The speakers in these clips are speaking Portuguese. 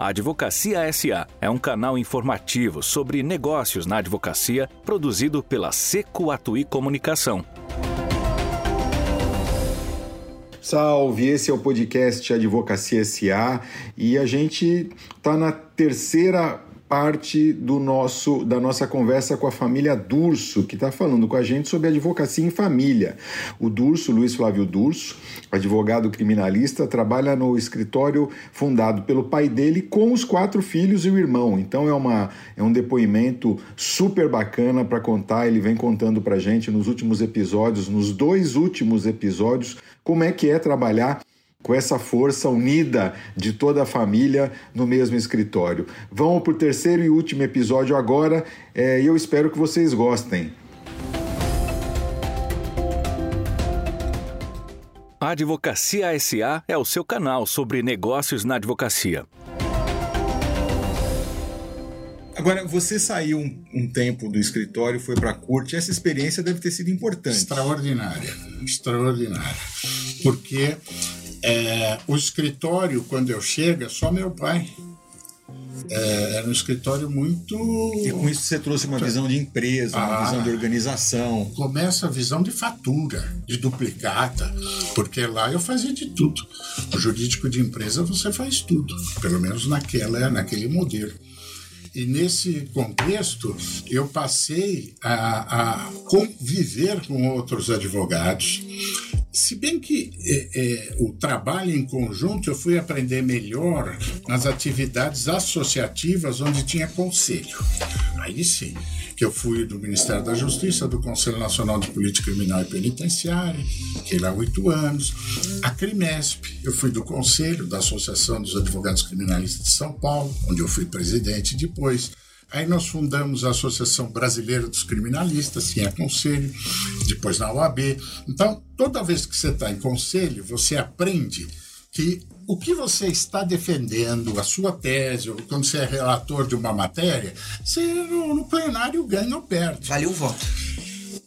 A Advocacia SA é um canal informativo sobre negócios na advocacia produzido pela Seco Atuí Comunicação. Salve, esse é o podcast Advocacia SA e a gente está na terceira parte do nosso da nossa conversa com a família Durso, que está falando com a gente sobre advocacia em família. O Durso, Luiz Flávio Durso, advogado criminalista, trabalha no escritório fundado pelo pai dele com os quatro filhos e o irmão. Então é, uma, é um depoimento super bacana para contar. Ele vem contando para gente nos últimos episódios, nos dois últimos episódios, como é que é trabalhar com essa força unida de toda a família no mesmo escritório. Vamos para o terceiro e último episódio agora é, e eu espero que vocês gostem. A Advocacia SA é o seu canal sobre negócios na advocacia. Agora, você saiu um, um tempo do escritório, foi para a corte, essa experiência deve ter sido importante. Extraordinária, extraordinária. Porque é, o escritório, quando eu chego, é só meu pai. É, era um escritório muito. E com isso você trouxe uma visão de empresa, uma ah, visão de organização. Começa a visão de fatura, de duplicata, porque lá eu fazia de tudo. O jurídico de empresa você faz tudo, pelo menos naquela, naquele modelo. E nesse contexto, eu passei a, a conviver com outros advogados. Se bem que é, é, o trabalho em conjunto eu fui aprender melhor nas atividades associativas onde tinha conselho. Aí sim que eu fui do Ministério da Justiça, do Conselho Nacional de Política Criminal e Penitenciária, fiquei lá oito anos. A CRIMESP, eu fui do Conselho da Associação dos Advogados Criminalistas de São Paulo, onde eu fui presidente depois. Aí nós fundamos a Associação Brasileira dos Criminalistas, tinha conselho, depois na OAB. Então, toda vez que você está em conselho, você aprende que o que você está defendendo, a sua tese, ou quando você é relator de uma matéria, você no, no plenário ganha ou perde. Vale o voto.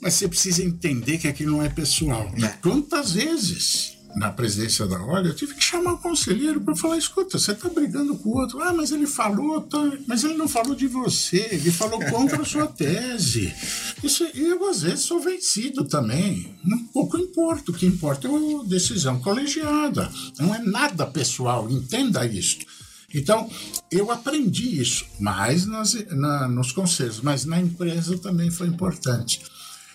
Mas você precisa entender que aquilo não é pessoal. É. Quantas vezes na presidência da ordem, eu tive que chamar o conselheiro para falar: escuta, você está brigando com o outro. Ah, mas ele falou, tá... mas ele não falou de você, ele falou contra a sua tese. Isso, eu, às vezes, sou vencido também. Pouco importa. O que importa é a decisão colegiada. Não é nada pessoal, entenda isso. Então, eu aprendi isso, mais nas, na, nos conselhos, mas na empresa também foi importante.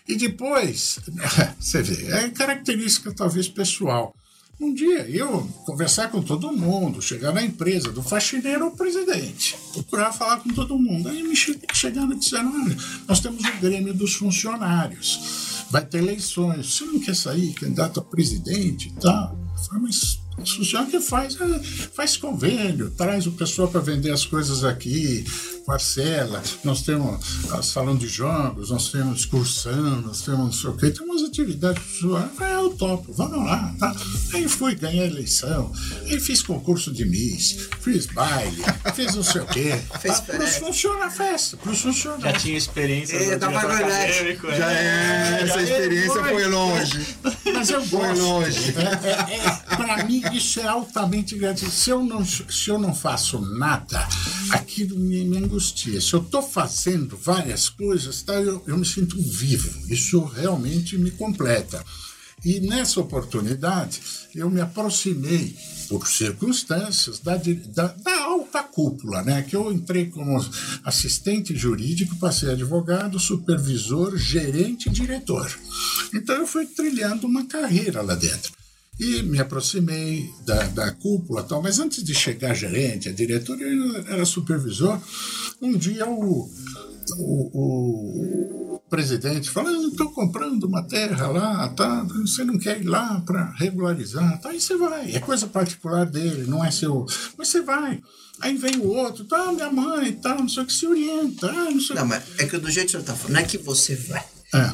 E depois, você vê, é característica talvez pessoal. Um dia eu conversar com todo mundo, chegar na empresa, do faxineiro ao presidente, procurar falar com todo mundo. Aí me chegaram e disseram: olha, nós temos o Grêmio dos Funcionários, vai ter eleições, você não quer sair candidato a presidente e tal? Eu falei, mas o que faz, é, faz convênio, traz o pessoal para vender as coisas aqui, parcela. Nós temos a salão de jogos, nós temos excursão, nós temos não sei o quê, tem umas atividades pessoais. É, eu topo, vamos lá, tá? Aí fui, ganhei a eleição, aí fiz concurso de Miss, fiz baile, fiz não sei o quê. Fez ah, pros funciona a festa, pros funciona. Já tinha experiência é, no acadêmico, né? Já é, essa experiência foi, foi longe. Mas eu gosto. Foi longe. É, é, é, para mim, isso é altamente gratificante. Se eu não, se eu não faço nada, aquilo me, me angustia. Se eu estou fazendo várias coisas, tá, eu, eu me sinto vivo. Isso realmente me completa. E nessa oportunidade, eu me aproximei, por circunstâncias, da, da, da, alta cúpula, né? que eu entrei como assistente jurídico, passei advogado, supervisor, gerente e diretor. Então eu fui trilhando uma carreira lá dentro. E me aproximei da, da cúpula tal, mas antes de chegar gerente, a diretora, eu era supervisor. Um dia o, o, o presidente falou: Eu estou comprando uma terra lá, tá? Você não quer ir lá para regularizar? Tá, aí você vai. É coisa particular dele, não é seu. Mas você vai. Aí vem o outro, tá, minha mãe, tá, não sei o que se orienta, ah, não sei Não, mas é que do jeito que o senhor tá falando, não é que você vai. É.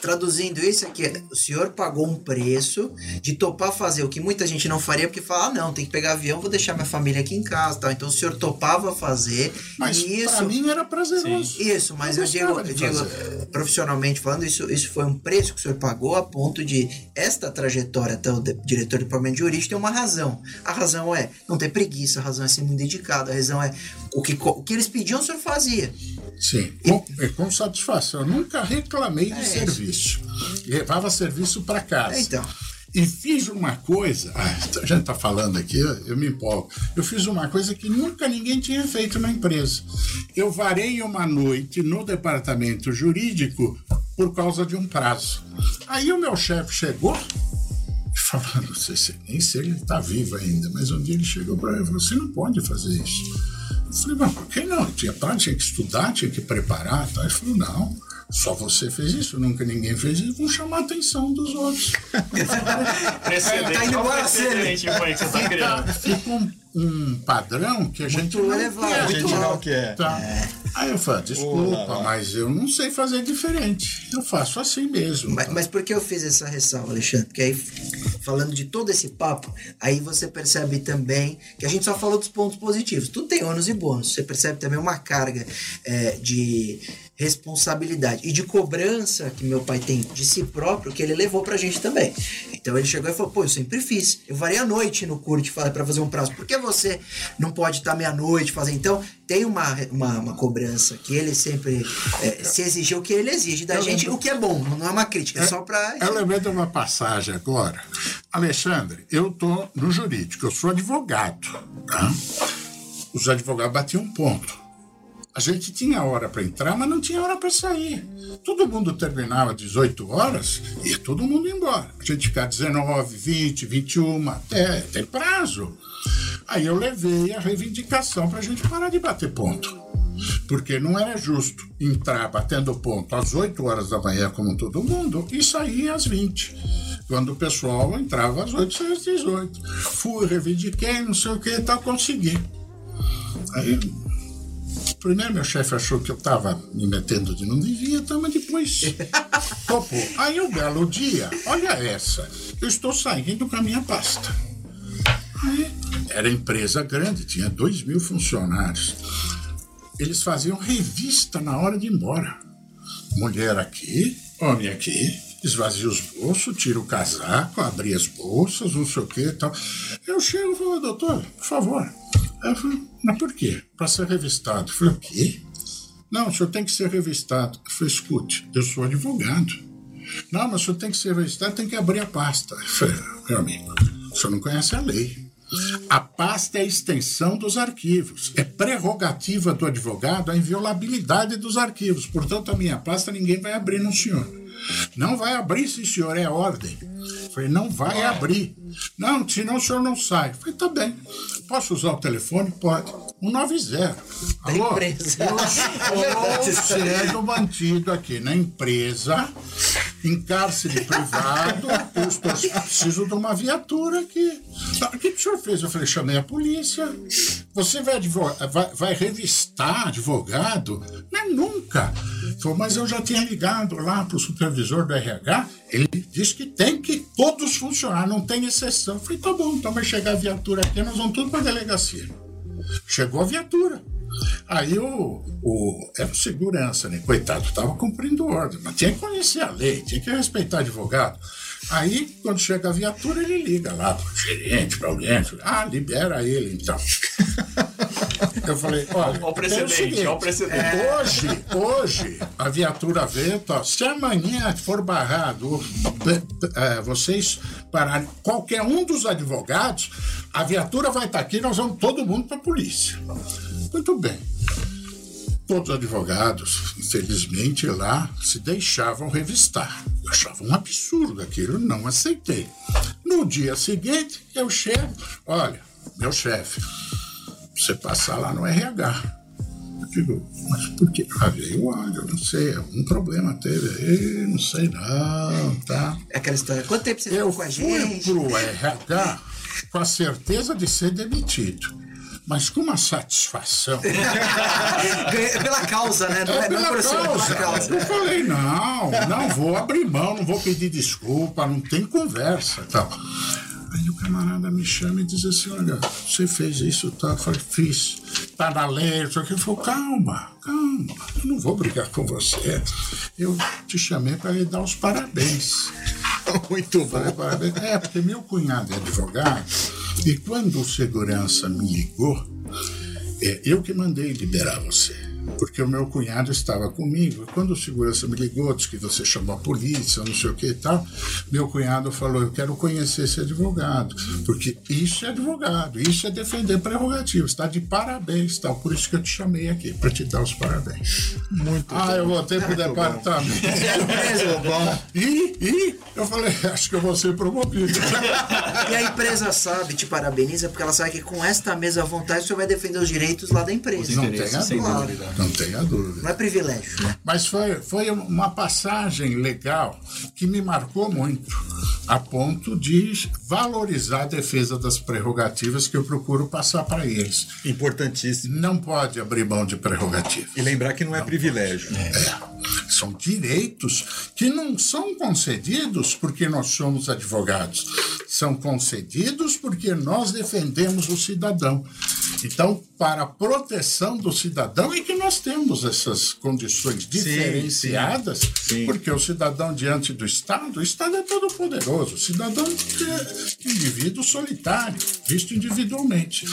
Traduzindo isso aqui, o senhor pagou um preço de topar fazer o que muita gente não faria, porque fala, ah, não, tem que pegar avião, vou deixar minha família aqui em casa, tal. Então o senhor topava fazer. Mas e isso, pra mim era prazeroso. isso, mas Eu eu, digo, eu de digo profissionalmente falando, isso, isso foi um preço que o senhor pagou a ponto de esta trajetória até o de- diretor de departamento jurídico tem uma razão. A razão é não ter preguiça, a razão é ser muito dedicado, a razão é o que, o que eles pediam, o senhor fazia. Sim, com, é, com satisfação. Eu nunca reclamei de É isso. serviço. Levava serviço para casa. Então. E fiz uma coisa, ah, a gente está falando aqui, eu me empolgo. Eu fiz uma coisa que nunca ninguém tinha feito na empresa. Eu varei uma noite no departamento jurídico por causa de um prazo. Aí o meu chefe chegou e falou, não sei se, nem sei se ele está vivo ainda, mas um dia ele chegou para mim e falou, você não pode fazer isso. Eu falei, mas por que não? Tinha prazo, tinha que estudar, tinha que preparar. Tá? Ele falou, não, só você fez isso, nunca ninguém fez isso, vão chamar a atenção dos outros. Precedente. Tá indo embora precedente, mãe, que você tá criando? Fica um, um padrão que a gente Muito não elevado, quer. A gente Muito não alto. quer. Tá. Aí eu falei, desculpa, mas eu não sei fazer diferente. Eu faço assim mesmo. Mas, mas por que eu fiz essa ressalva, Alexandre? Porque aí, falando de todo esse papo, aí você percebe também que a gente só falou dos pontos positivos. Tudo tem ônus e bônus. Você percebe também uma carga é, de responsabilidade e de cobrança que meu pai tem de si próprio que ele levou pra gente também. Então ele chegou e falou: pô, eu sempre fiz. Eu varei a noite no curte para fazer um prazo. Por que você não pode estar meia-noite fazer? Então tem uma, uma, uma cobrança que ele sempre é, se exigiu que ele exige da gente, o que é bom, não é uma crítica, é só pra. Eu lembrei de uma passagem agora. Alexandre, eu tô no jurídico, eu sou advogado. Tá? Os advogados batiam um ponto. A gente tinha hora para entrar, mas não tinha hora para sair. Todo mundo terminava às 18 horas e ia todo mundo embora. A gente ficava 19, 20, 21, até tem prazo. Aí eu levei a reivindicação para a gente parar de bater ponto. Porque não era justo entrar batendo ponto às 8 horas da manhã, como todo mundo, e sair às 20. Quando o pessoal entrava às 8, saía às 18. Fui, reivindiquei, não sei o que tal, consegui. Aí, primeiro meu chefe achou que eu estava me metendo onde não devia, tá, mas depois topou. Aí um belo dia, olha essa, eu estou saindo com a minha pasta. Aí, era empresa grande, tinha dois mil funcionários. Eles faziam revista na hora de ir embora. Mulher aqui, homem aqui, esvazia os bolsos, tira o casaco, abre as bolsas, não sei o que e tal. Eu chego e falo, doutor, por favor. Eu falei, mas por quê? Para ser revistado. Eu falei, o quê? Não, o senhor tem que ser revistado. Eu falei, escute, eu sou advogado. Não, mas o senhor tem que ser revistado, tem que abrir a pasta. Eu falei, meu amigo, o senhor não conhece a lei. A pasta é a extensão dos arquivos. É prerrogativa do advogado a inviolabilidade dos arquivos. Portanto, a minha pasta ninguém vai abrir no senhor. Não vai abrir, sim, senhor, é ordem. Falei, não vai abrir. Não, senão o senhor não sai. Falei, tá bem. Posso usar o telefone? Pode. 190. Alô? empresa. Eu estou sendo mantido aqui na empresa, em cárcere privado. Eu estou, preciso de uma viatura aqui. Tá, O que o senhor fez? Eu falei, chamei a polícia. Você vai, vai, vai revistar advogado? Nunca. Falou, mas eu já tinha ligado lá para o supervisor do RH. Ele disse que tem que todos funcionar, não tem exceção. Eu falei, tá bom, então vai chegar a viatura aqui, nós vamos tudo para a delegacia. Chegou a viatura. Aí o, o era o segurança, né? Coitado, estava cumprindo ordem, mas tinha que conhecer a lei, tinha que respeitar advogado. Aí, quando chega a viatura, ele liga lá para o gerente, para alguém. Ah, libera ele então. Eu falei, olha, Olha o precedente, é seguinte, olha o precedente. Hoje, hoje, a viatura veio, tá, se amanhã for barrado, eh, vocês pararem, qualquer um dos advogados, a viatura vai estar aqui, nós vamos todo mundo para a polícia. Muito bem. Todos os advogados, infelizmente, lá se deixavam revistar. Eu achava um absurdo aquilo, não aceitei. No dia seguinte, eu chego, olha, meu chefe, você passar lá no RH. Eu digo, mas por quê? Ah, veio eu não sei, algum problema teve aí, não sei não, tá? É aquela história. Quanto tempo você Eu ficou com a fui gente? pro RH com a certeza de ser demitido. mas com uma satisfação. Pela causa, né? Não é, não é pela pela causa. causa. Eu falei, não, não vou abrir mão, não vou pedir desculpa, não tem conversa tal. Aí o camarada me chama e diz assim, olha, você fez isso, tá? Eu falei, fiz. Tá na lei, só que ele falou, calma, calma, eu não vou brigar com você. Eu te chamei para lhe dar os parabéns. Muito Falei, parabéns. É, porque meu cunhado é advogado e quando o segurança me ligou, é, eu que mandei liberar você. Porque o meu cunhado estava comigo. E quando o segurança me ligou, disse que você chamou a polícia, não sei o que e tal, meu cunhado falou: Eu quero conhecer esse advogado. Porque isso é advogado, isso é defender prerrogativas. Está de parabéns, tal. Por isso que eu te chamei aqui, para te dar os parabéns. Muito Ah, eu voltei para o departamento. Mesmo, bom. E, e eu falei, acho que eu vou ser promovido. E a empresa sabe, te parabeniza, porque ela sabe que com esta mesma vontade você vai defender os direitos lá da empresa. Não tenha sem dúvida. dúvida. Não tenha dúvida. Não é privilégio, né? Mas foi, foi uma passagem legal que me marcou muito, a ponto de valorizar a defesa das prerrogativas que eu procuro passar para eles. Importantíssimo. Não pode abrir mão de prerrogativa. E lembrar que não é privilégio. É, são direitos que não são concedidos porque nós somos advogados, são concedidos porque nós defendemos o cidadão. Então, para a proteção do cidadão é que nós temos essas condições diferenciadas, sim. porque o cidadão diante do Estado, o Estado é todo poderoso, o cidadão é indivíduo solitário, visto individualmente.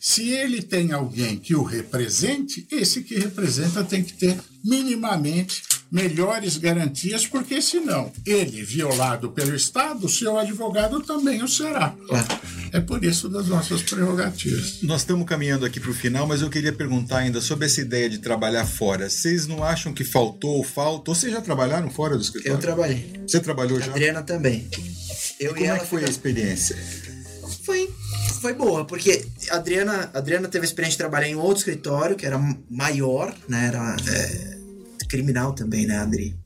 Se ele tem alguém que o represente, esse que representa tem que ter minimamente melhores garantias, porque senão ele, violado pelo Estado, seu advogado também o será. É por isso das nossas prerrogativas. Nós estamos caminhando aqui para o final, mas eu queria perguntar ainda sobre essa ideia de trabalhar fora. Vocês não acham que faltou ou falta? Ou vocês já trabalharam fora do escritório? Eu trabalhei. Você trabalhou já? Adriana também. Eu Como e é ela que foi a experiência? Foi, foi boa, porque a Adriana, a Adriana teve a experiência de trabalhar em outro escritório, que era maior, né? Era é, criminal também, né, Adri?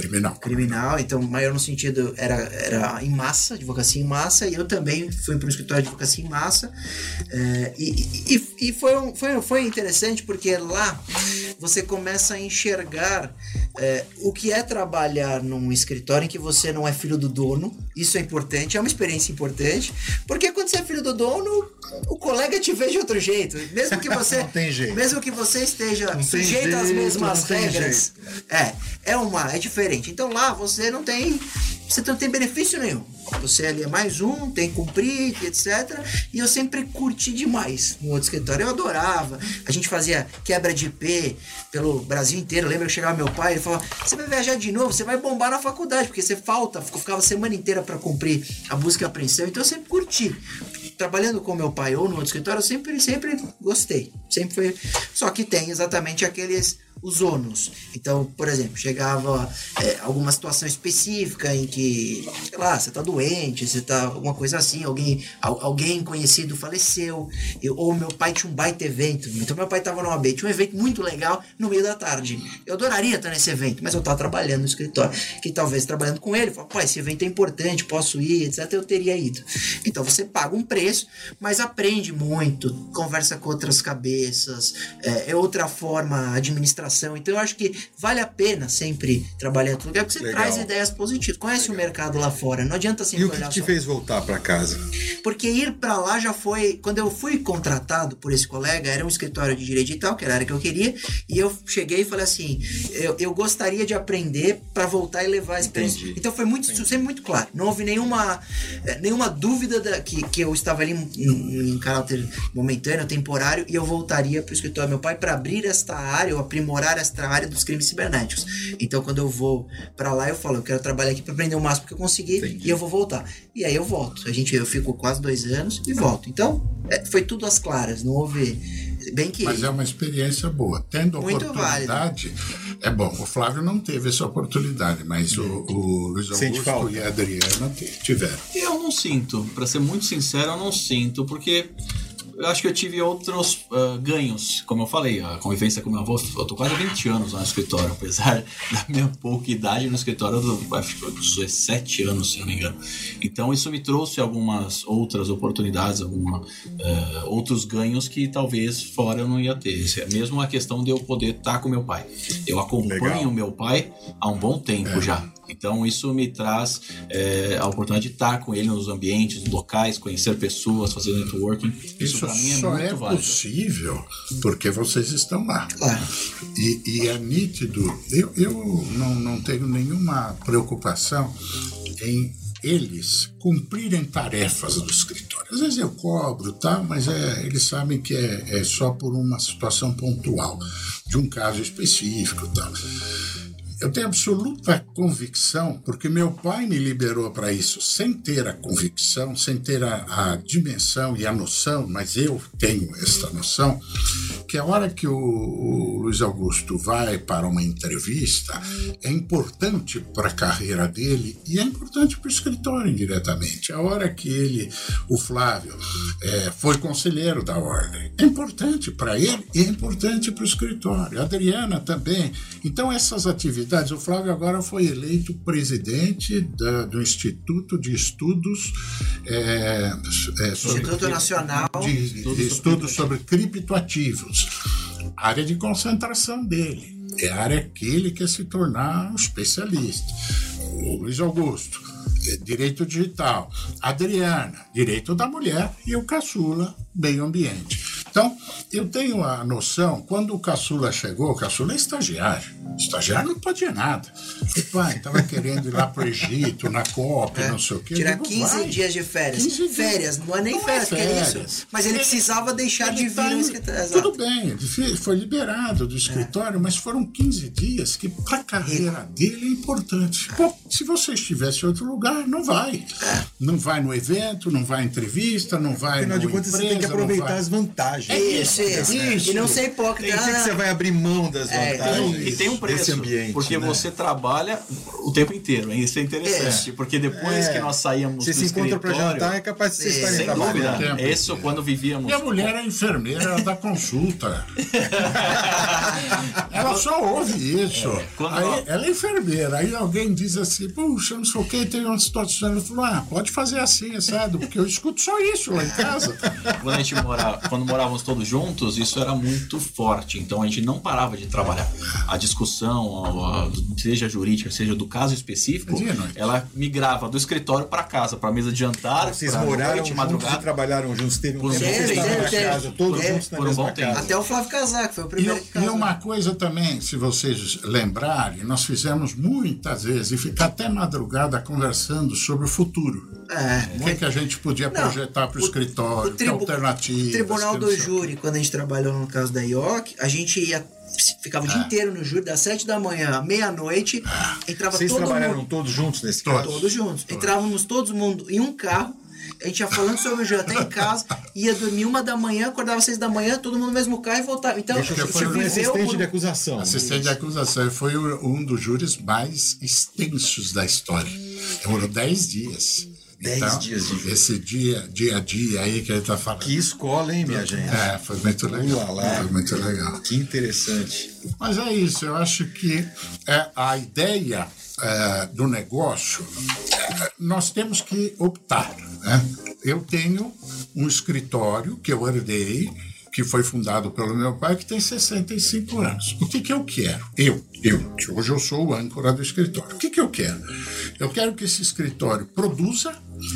Criminal. criminal, então maior no sentido era, era em massa, advocacia em massa, e eu também fui para um escritório de advocacia em massa, é, e, e, e foi, um- foi, foi interessante porque lá você começa a enxergar é, o que é trabalhar num escritório em que você não é filho do dono, isso é importante, é uma experiência importante, porque quando você é filho do dono, o colega te vê de outro jeito, mesmo que você, Não tem jeito. mesmo que você esteja tem sujeito às jeito, mesmas não tem regras, é, é uma, é diferente. Então lá você não tem, você não tem benefício nenhum. Você ali é mais um, tem que cumprir, etc. E eu sempre curti demais no outro escritório. Eu adorava. A gente fazia quebra de IP pelo Brasil inteiro. Lembra que chegava meu pai e falava: Você vai viajar de novo, você vai bombar na faculdade, porque você falta. Ficava a semana inteira para cumprir a busca e apreensão. Então eu sempre curti trabalhando com meu pai ou no outro escritório, eu sempre, sempre gostei. Sempre foi. Só que tem exatamente aqueles os ônus. Então, por exemplo, chegava é, alguma situação específica em que, sei lá, você tá doente, você tá alguma coisa assim, alguém, al- alguém conhecido faleceu, eu- ou meu pai tinha um baita evento. Então, meu pai tava no AB, tinha um evento muito legal no meio da tarde. Eu adoraria estar nesse evento, mas eu tava trabalhando no escritório. Que talvez trabalhando com ele, fala, pai, esse evento é importante, posso ir, etc. Eu teria ido. Então, você paga um preço, mas aprende muito, conversa com outras cabeças, é, é outra forma a administração. Então eu acho que vale a pena sempre trabalhar em outro lugar, porque você Legal. traz ideias positivas, conhece o mercado lá fora. Não adianta E sempre o que te só. fez voltar para casa? Porque ir pra lá já foi. Quando eu fui contratado por esse colega, era um escritório de direito digital, que era a área que eu queria, e eu cheguei e falei assim: eu, eu gostaria de aprender pra voltar e levar a experiência. Entendi. Então foi muito, sempre muito claro. Não houve nenhuma, eh, nenhuma dúvida da, que, que eu estava ali em, em caráter momentâneo, temporário, e eu voltaria pro escritório do meu pai para abrir esta área, ou aprimorar esta área dos crimes cibernéticos. Então quando eu vou pra lá, eu falo: eu quero trabalhar aqui pra aprender o máximo que eu conseguir, Entendi. e eu vou voltar. E aí eu volto. A gente, eu fico quase dois anos e volto. Então, é, foi tudo às claras, não houve. Bem que. Mas é uma experiência boa. Tendo Muito oportunidade, é bom. O Flávio não teve essa oportunidade, mas o, o Luiz Augusto falta? e a Adriana tiveram. Eu não sinto, pra ser muito sincero, eu não sinto, porque eu acho que eu tive outros ah, ganhos. Como eu falei, a convivência com meu avô, eu tô quase 20 anos lá no escritório, apesar da minha pouca idade no escritório, eu acho que 17 anos, se não me engano. Então isso me trouxe algumas outras oportunidades, alguma, eh, outros ganhos que talvez fora eu não ia ter. É mesmo a questão de eu poder estar com meu pai. Eu acompanho Legal. meu pai há um bom tempo já. Então isso me traz eh, a oportunidade de estar com ele nos ambientes, locais, conhecer pessoas, fazer networking. Isso, Isso para mim é só muito é válido. possível porque vocês estão lá. Claro. E, e é nítido. Eu, eu não, não tenho nenhuma preocupação em eles cumprirem tarefas do escritório. Às vezes eu cobro, tá? mas é, eles sabem que é, é só por uma situação pontual, de um caso específico. Tá? Eu tenho absoluta convicção, porque meu pai me liberou para isso sem ter a convicção, sem ter a, a dimensão e a noção, mas eu tenho essa noção, que a hora que o, o Luiz Augusto vai para uma entrevista é importante para a carreira dele e é importante para o escritório indiretamente. A hora que ele, o Flávio, é, foi conselheiro da ordem, é importante para ele e é importante para o escritório. A Adriana também. Então, essas atividades, o Flávio agora foi eleito presidente da- do Instituto de Estudos é, é, sobre Instituto Nacional de, de estudos sobre criptoativos. Área de concentração dele. É a área que ele quer se tornar um especialista. O Luiz Augusto, é direito digital. Adriana, direito da mulher. E o caçula, meio ambiente. Então, eu tenho a noção, quando o caçula chegou, o caçula é estagiário. Estagiário não pode nada. O pai estava querendo ir lá para o Egito, na COP, não sei o quê. Tirar digo, 15 vai. dias de férias. 15 dias. Férias, não é nem Não é férias, que é férias. isso. Mas ele Ele- precisava deixar de Ele vir tá no escritório. Exato. Tudo bem, ele foi liberado do escritório, mas foram 15 dias que para a carreira dele é importante. Pô, se você estivesse em outro lugar, não vai. Não vai no evento, não vai em entrevista, não vai Afinal no de contas, você tem que aproveitar as vantagens. É isso, isso. Isso. E não ser hipócrita. Tem que você vai abrir mão das É, vantagens E tem um preço, ambiente. porque né? você trabalha o tempo inteiro, hein? isso é interessante, porque depois É. que nós saímos Você do se encontra pra escritório, jantar, é capaz de vocês É, estarem sem trabalhando. dúvida, tempo. isso quando vivíamos... E a mulher é enfermeira, ela dá consulta. ela só ouve isso. quando aí, ela- ela é enfermeira. Aí alguém diz assim, puxa, não sei o que, tem uma situação. Ela falou, ah, pode fazer assim, sabe? Porque eu escuto só isso lá em casa. quando a gente morava, quando morávamos todos juntos, isso era muito forte. Então a gente não parava de trabalhar. A discussão, a- a- seja jurídica, seja do caso específico, e ela migrava do escritório para casa, para mesa de jantar, Vocês pra moraram noite, juntos e madrugada. trabalharam juntos. Teve um Por um tempo que casa, todos teve. juntos na Por um mesma bom tempo. casa. Até o Flávio Casaco, foi o E, primeiro que e casou. uma coisa também, se vocês lembrarem, nós fizemos muitas vezes e ficar até madrugada conversando sobre o futuro. É, é que a gente podia projetar para o escritório, o tribu- alternativas. O Tribunal do. Júri, quando a gente trabalhou no caso da IOC, a gente ia. Ficava o É. dia inteiro no júri, das sete da manhã à meia-noite, entrava Vocês todo trabalharam mundo. todos juntos nesse Todos. caso? Todos juntos. Entrávamos todo mundo em um carro. A gente ia falando sobre o júri até em casa, ia dormir uma da manhã, acordava às seis da manhã, todo mundo no mesmo carro e voltava. Então, Deixa gente foi um assistente por- de acusação. Assistente de acusação. Foi um dos júris mais extensos da história. Demorou 10 dias. Dez Então, dias de. Esse dia, dia a dia aí que ele está falando. Que escola, hein, minha gente? É, foi muito legal. Lá. Foi muito legal. Que interessante. Mas é isso, eu acho que é, a ideia é, do negócio, é, nós temos que optar. Né? Eu tenho um escritório que eu herdei, que foi fundado pelo meu pai, que tem 65 anos. O que, que eu quero? Eu, eu, hoje eu sou o âncora do escritório. O que, que eu quero? Eu quero que esse escritório produza,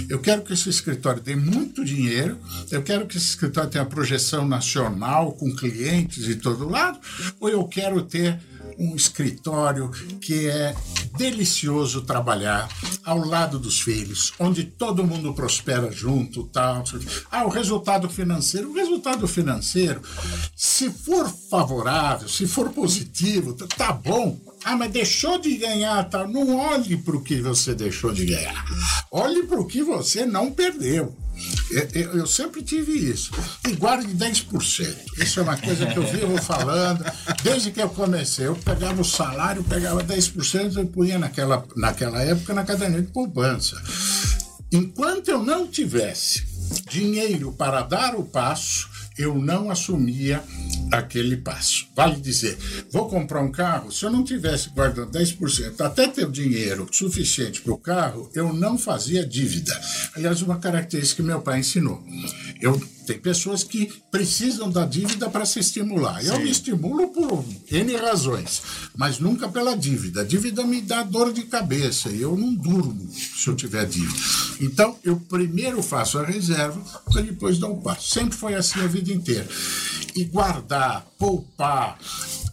eu quero que esse escritório dê muito dinheiro, eu quero que esse escritório tenha projeção nacional, com clientes de todo lado, ou eu quero ter um escritório que é delicioso trabalhar ao lado dos filhos, onde todo mundo prospera junto, tal. Ah, o resultado financeiro, o resultado financeiro, se for favorável, se for positivo, tá- bom. Ah, mas deixou de ganhar, tá? Não olhe para o que você deixou de ganhar. Olhe para o que você não perdeu. Eu, sempre tive isso. E guarde 10%. Isso é uma coisa que eu vivo falando. Desde que eu comecei, eu pegava o salário, pegava 10% e punha naquela, naquela época na caderneta de poupança. Enquanto eu não tivesse dinheiro para dar o passo, eu não assumia aquele passo. Vale dizer, vou comprar um carro, se eu não tivesse guardando 10%, até ter o dinheiro suficiente para o carro, eu não fazia dívida. Aliás, uma característica que meu pai ensinou. Eu tem pessoas que precisam da dívida para se estimular. Eu me estimulo por N razões, mas nunca pela dívida. A dívida me dá dor de cabeça e eu não durmo se eu tiver dívida. Então, eu primeiro faço a reserva para depois dar o passo. Sempre foi assim a vida inteira. E guardar, poupar,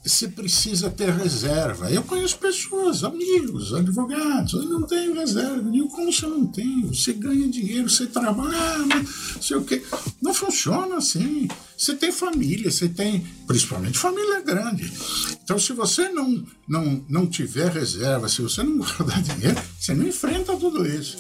você precisa ter reserva. Eu conheço pessoas, amigos, advogados, eu não tenho reserva. Digo, como você não tem? Você ganha dinheiro, você trabalha, não sei o quê. Não funciona assim. Você tem família, você tem, principalmente família grande. Então, se você não, não, não tiver reserva, se você não guardar dinheiro, você não enfrenta tudo isso.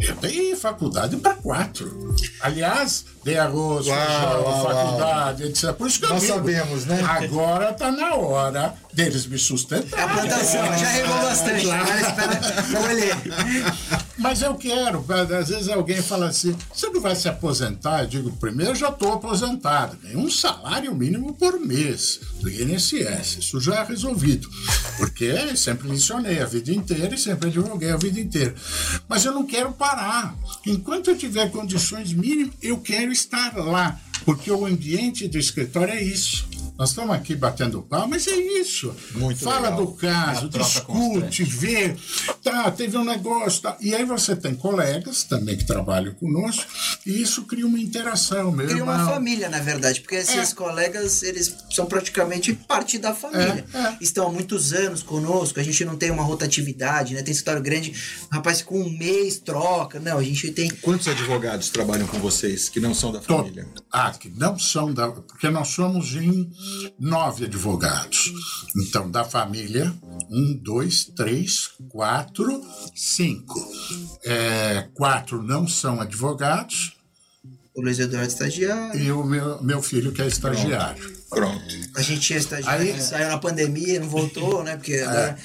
Eu dei faculdade para quatro. Aliás, dei arroz, Uau, feijão, uau, faculdade, etc. Por isso que eu Nós digo, sabemos, né? Agora está na hora deles me É a sustentar. plantação, já regou bastante. Agora espera colher. Mas eu quero, às vezes alguém fala assim: você não vai se aposentar? Eu digo, primeiro já estou aposentado, um salário mínimo por mês do INSS. Isso já é resolvido. Porque sempre licionei a vida inteira e sempre advoguei a vida inteira. Mas eu não quero parar. Enquanto eu tiver condições mínimas, eu quero estar lá. Porque o ambiente do escritório é isso. Nós estamos aqui batendo pau, mas é isso. Muito Fala legal. do caso, É discute, constante. vê, tá, teve um negócio, tá. E aí você tem colegas também que trabalham conosco, e isso cria uma interação, meu Cria uma família, na verdade, porque esses colegas, eles são praticamente parte da família. É, é. Estão há muitos anos conosco, a gente não tem uma rotatividade, né? Tem escritório grande, rapaz com um mês troca. Não, a gente tem Quantos advogados trabalham com vocês que não são da família? Ah, que não são da. Porque nós somos em nove advogados. Então, da família, um, dois, três, quatro, cinco. É, quatro não são advogados o Luiz Eduardo estagiário. e o meu, meu filho, que é estagiário. Pronto. A gente tinha estagiário Aí- que saiu na pandemia, não voltou, né? Porque agora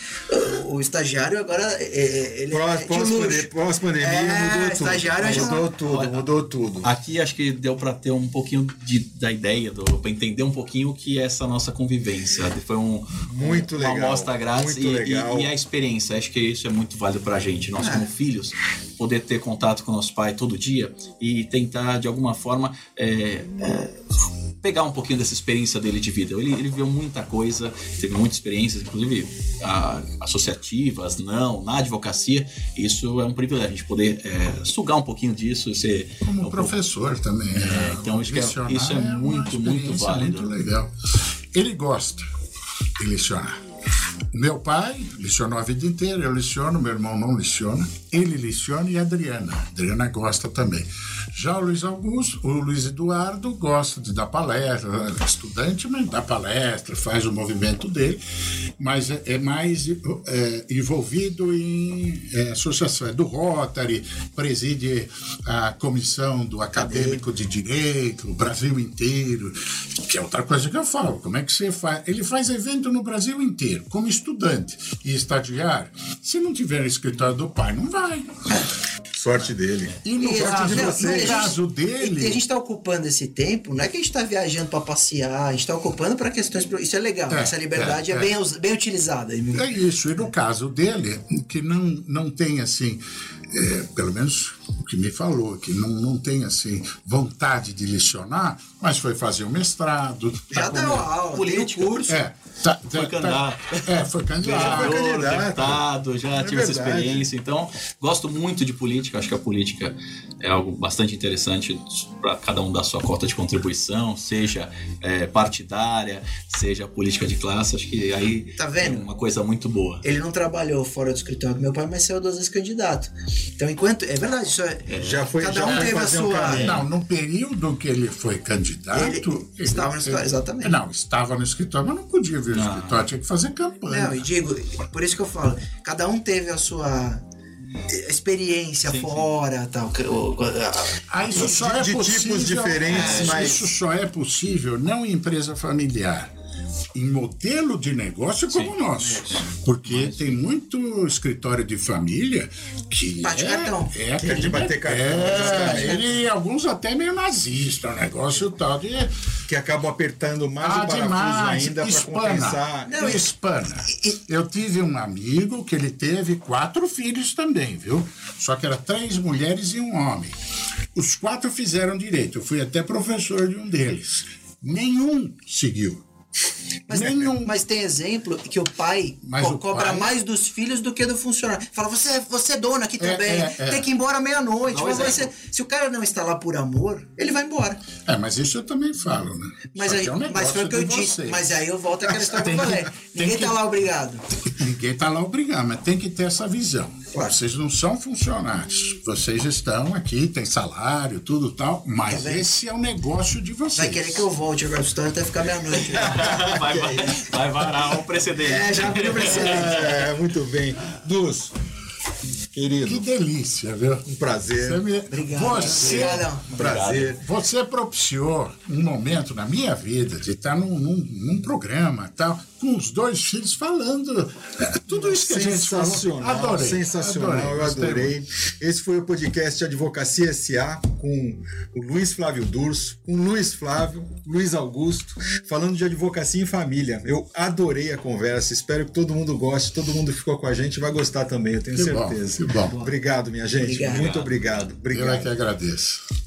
o, o estagiário agora é, é- ele é de Pós-pandemia, luxo. pós-pandemia É, mudou tudo. estagiário já- mudou tudo, mudou tudo. Aqui acho que deu para ter um pouquinho de, da ideia, para entender um pouquinho o que é essa nossa convivência. Foi um, Muito um- uma legal, amostra grátis e, e- e a experiência. Acho que isso é muito válido para a gente. Nós, como filhos, poder ter contato com nosso pai todo dia e tentar, de alguma forma, é, é, pegar um pouquinho dessa experiência dele de vida. Ele, ele viu muita coisa, teve muitas experiências, inclusive ah, associativas, não, na advocacia. Isso é um privilégio, a gente poder é, sugar um pouquinho disso ser Como um pouco- professor também. né? então, acho que é- Lecionar isso é uma muito, muito válido. Muito legal. Ele gosta de licionar. Meu pai licionou a vida inteira, eu liciono, meu irmão não liciona, ele liciona e a Adriana. A Adriana gosta também. Já o Luiz Augusto, o Luiz Eduardo gosta de dar palestra, é estudante, mas dá palestra, faz o movimento dele, mas é, é mais é, envolvido em é, associação, é do Rotary, preside a comissão do acadêmico de direito, o Brasil inteiro, que é outra coisa que eu falo. Como é que você faz? Ele faz evento no Brasil inteiro, como estudante e estagiário. Se não tiver escritório do pai, não vai. Sorte dele. E no E, caso, não, no a gente- caso dele. e a gente está ocupando esse tempo, não é que a gente está viajando para passear, a gente está ocupando para questões. Isso é legal, É, essa liberdade é, é, é. Bem, bem utilizada. É isso, e no caso dele, que não, não tem assim, é, pelo menos o que me falou, que não, não tem assim vontade de lecionar, mas foi fazer o mestrado. tá Já com- deu aula, o curso. É, tá, Foi tá- candidato. É, foi candidato. vereador, candidato. deputado, já É tive essa verdade. experiência. Então, gosto muito de política. Acho que a política é algo bastante interessante para cada um dar sua cota de contribuição, seja é, partidária, seja política de classe. Acho que aí Tá vendo? é uma coisa muito boa. Ele não trabalhou fora do escritório do meu pai, mas saiu duas vezes candidato. Então, enquanto. É verdade, isso é. Já foi, Cada já um foi teve a um sua- caminho. Não, no período que ele foi candidato. Ele estava no escritório, exatamente. Não, estava no escritório, mas não podia vir no Ah. escritório, tinha que fazer campanha. Não, e digo, por isso que eu falo, cada um teve a sua experiência Sim, sim. fora, tal. que- o- a- Ah, isso só De- é de tipos possível, diferentes, é, mas- Isso só é possível não em empresa familiar. Em modelo de negócio como o nosso. Porque tem muito escritório de família que Bate é, cartão. é Quer de bater cartão, É, ele, alguns até meio nazista, o negócio tal de... Que acabam apertando mais Ah, o parafuso demais. ainda para compensar. Não, Espana. Eu tive um amigo que ele teve quatro filhos também, viu? Só que era três mulheres e um homem. Os quatro fizeram direito. Eu fui até professor de um deles. Nenhum seguiu. Mas, Nenhum. mas tem exemplo que o pai Mas co- o cobra pai- mais dos filhos do que do funcionário. Fala, você, você é dono aqui É, também, é, é. tem que ir embora meia-noite. Um você- se o cara não está lá por amor, ele vai embora. É, mas isso eu também falo, né? Mas, aí, é um mas foi o que eu disse. vocês. Mas aí eu volto àquela história que eu falei. Ninguém que- tá lá obrigado. Ninguém está lá obrigado, mas tem que ter essa visão. Claro. Vocês não são funcionários. Vocês estão aqui, tem salário, tudo tal, mas Tá esse é o negócio de vocês. Vai querer que eu volte agora pro história até ficar meia-noite. vai, vai, vai varar o precedente. é, já abriu o precedente. É, muito bem. Dus, querido, Que delícia, viu? um prazer. Você, me- Obrigado. você, Obrigadão. Um prazer. você propiciou um momento na minha vida de estar num, num, num programa tal, com os dois filhos falando é, tudo isso que a gente falou. Sensacional, Adorei. sensacional, eu gostei adorei. Esse foi o podcast Advocacia SA com o Luiz Flávio Durso, com o Luiz Flávio, Luiz Augusto, falando de advocacia em família. Eu adorei a conversa, espero que todo mundo goste, todo mundo que ficou com a gente vai gostar também, eu tenho Que bom, certeza. que bom. Obrigado, minha gente. Obrigado. Muito obrigado. Eu é Obrigado. que agradeço.